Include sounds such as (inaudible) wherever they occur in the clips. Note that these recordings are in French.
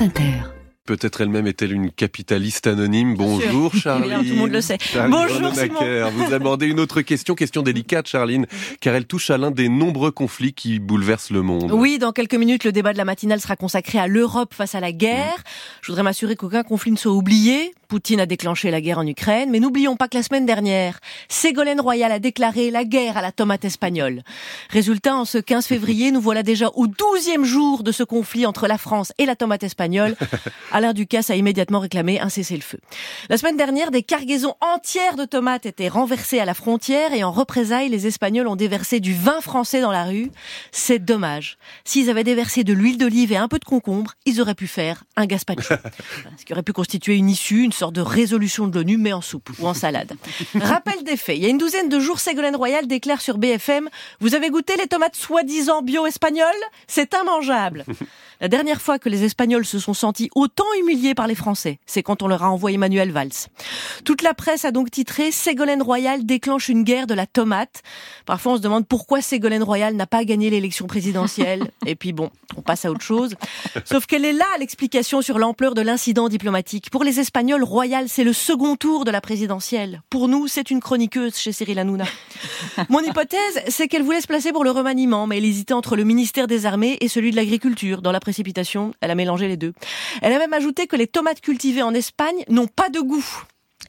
France Inter. Peut-être elle-même est-elle une capitaliste anonyme. Bonjour Charline. tout le monde le sait. Charline Bonjour Vanhoenacker. Vous abordez une autre question, question délicate Charline, car elle touche à l'un des nombreux conflits qui bouleversent le monde. Oui, dans quelques minutes, le débat de la matinale sera consacré à l'Europe face à la guerre. Je voudrais m'assurer qu'aucun conflit ne soit oublié. Poutine a déclenché la guerre en Ukraine, mais n'oublions pas que la semaine dernière, Ségolène Royal a déclaré la guerre à la tomate espagnole. Résultat, en ce 15 février, nous voilà déjà au 12e jour de ce conflit entre la France et la tomate espagnole. (laughs) Alain Ducasse a immédiatement réclamé un cessez-le-feu. La semaine dernière, des cargaisons entières de tomates étaient renversées à la frontière et en représailles, les Espagnols ont déversé du vin français dans la rue. C'est dommage. S'ils avaient déversé de l'huile d'olive et un peu de concombre, ils auraient pu faire un gazpacho. (laughs) Ce qui aurait pu constituer une issue, une sorte de résolution de l'ONU, mais en soupe ou en salade. (laughs) Rappel des faits. Il y a une douzaine de jours, Ségolène Royal déclare sur BFM Vous avez goûté les tomates soi-disant bio espagnoles? C'est immangeable. La dernière fois que les Espagnols se sont sentis autant humiliés par les Français, c'est quand on leur a envoyé Manuel Valls. Toute la presse a donc titré Ségolène Royal déclenche une guerre de la tomate. Parfois on se demande pourquoi Ségolène Royal n'a pas gagné l'élection présidentielle. (laughs) Et puis bon, on passe à autre chose. Sauf qu'elle est là l'explication sur l'ampleur de l'incident diplomatique. Pour les Espagnols, Royal c'est le second tour de la présidentielle. Pour nous, c'est une chroniqueuse chez Cyril Hanouna. (laughs) Mon hypothèse, c'est qu'elle voulait se placer pour le remaniement, mais elle hésitait entre le ministère des Armées et celui de l'Agriculture. Dans la précipitation, elle a mélangé les deux. Elle a même ajouté que les tomates cultivées en Espagne n'ont pas de goût.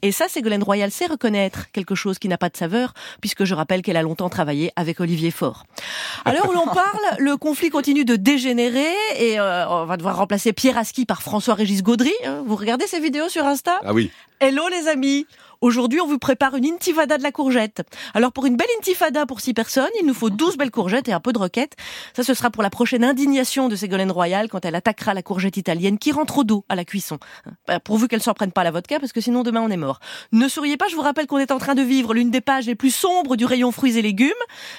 Et ça, Ségolène Royal sait reconnaître quelque chose qui n'a pas de saveur, puisque je rappelle qu'elle a longtemps travaillé avec Olivier Faure. À l'heure où l'on parle, (laughs) le conflit continue de dégénérer et euh, on va devoir remplacer Pierre Aski par François-Régis Gaudry. hein. Vous regardez ces vidéos sur Insta? Ah oui. Hello les amis Aujourd'hui, on vous prépare une intifada de la courgette. Alors pour une belle intifada pour six personnes, il nous faut 12 belles courgettes et un peu de roquette. Ça, ce sera pour la prochaine indignation de Ségolène Royal quand elle attaquera la courgette italienne qui rentre au dos à la cuisson. Bah, pourvu qu'elle s'en prenne pas à la vodka parce que sinon demain on est mort. Ne souriez pas, je vous rappelle qu'on est en train de vivre l'une des pages les plus sombres du rayon fruits et légumes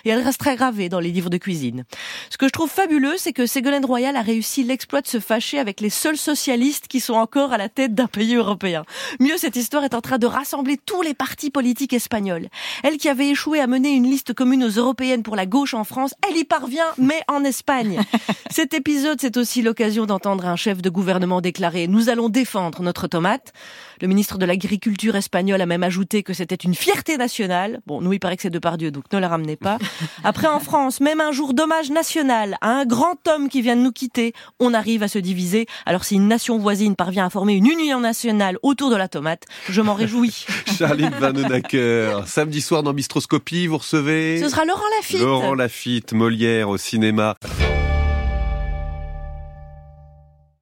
et elle restera gravée dans les livres de cuisine. Ce que je trouve fabuleux, c'est que Ségolène Royal a réussi l'exploit de se fâcher avec les seuls socialistes qui sont encore à la tête d'un pays européen. Mieux, cette histoire est en train de rassembler tous les partis politiques espagnols. Elle qui avait échoué à mener une liste commune aux européennes pour la gauche en France, elle y parvient, mais en Espagne. (laughs) Cet épisode, c'est aussi l'occasion d'entendre un chef de gouvernement déclarer « Nous allons défendre notre tomate ». Le ministre de l'Agriculture espagnol a même ajouté que c'était une fierté nationale. Bon, nous, il paraît que c'est de Pardieu, donc ne la ramenez pas. (laughs) Après, en France, même un jour d'hommage national à un grand homme qui vient de nous quitter, on arrive à se diviser. Alors si une nation voisine parvient à former une union nationale autour de la tomate, je m'en réjouis. (laughs) (laughs) Charline Vanhoenacker. Samedi soir dans Bistroscopie, vous recevez Ce sera Laurent Lafitte. Laurent Lafitte, Molière au cinéma.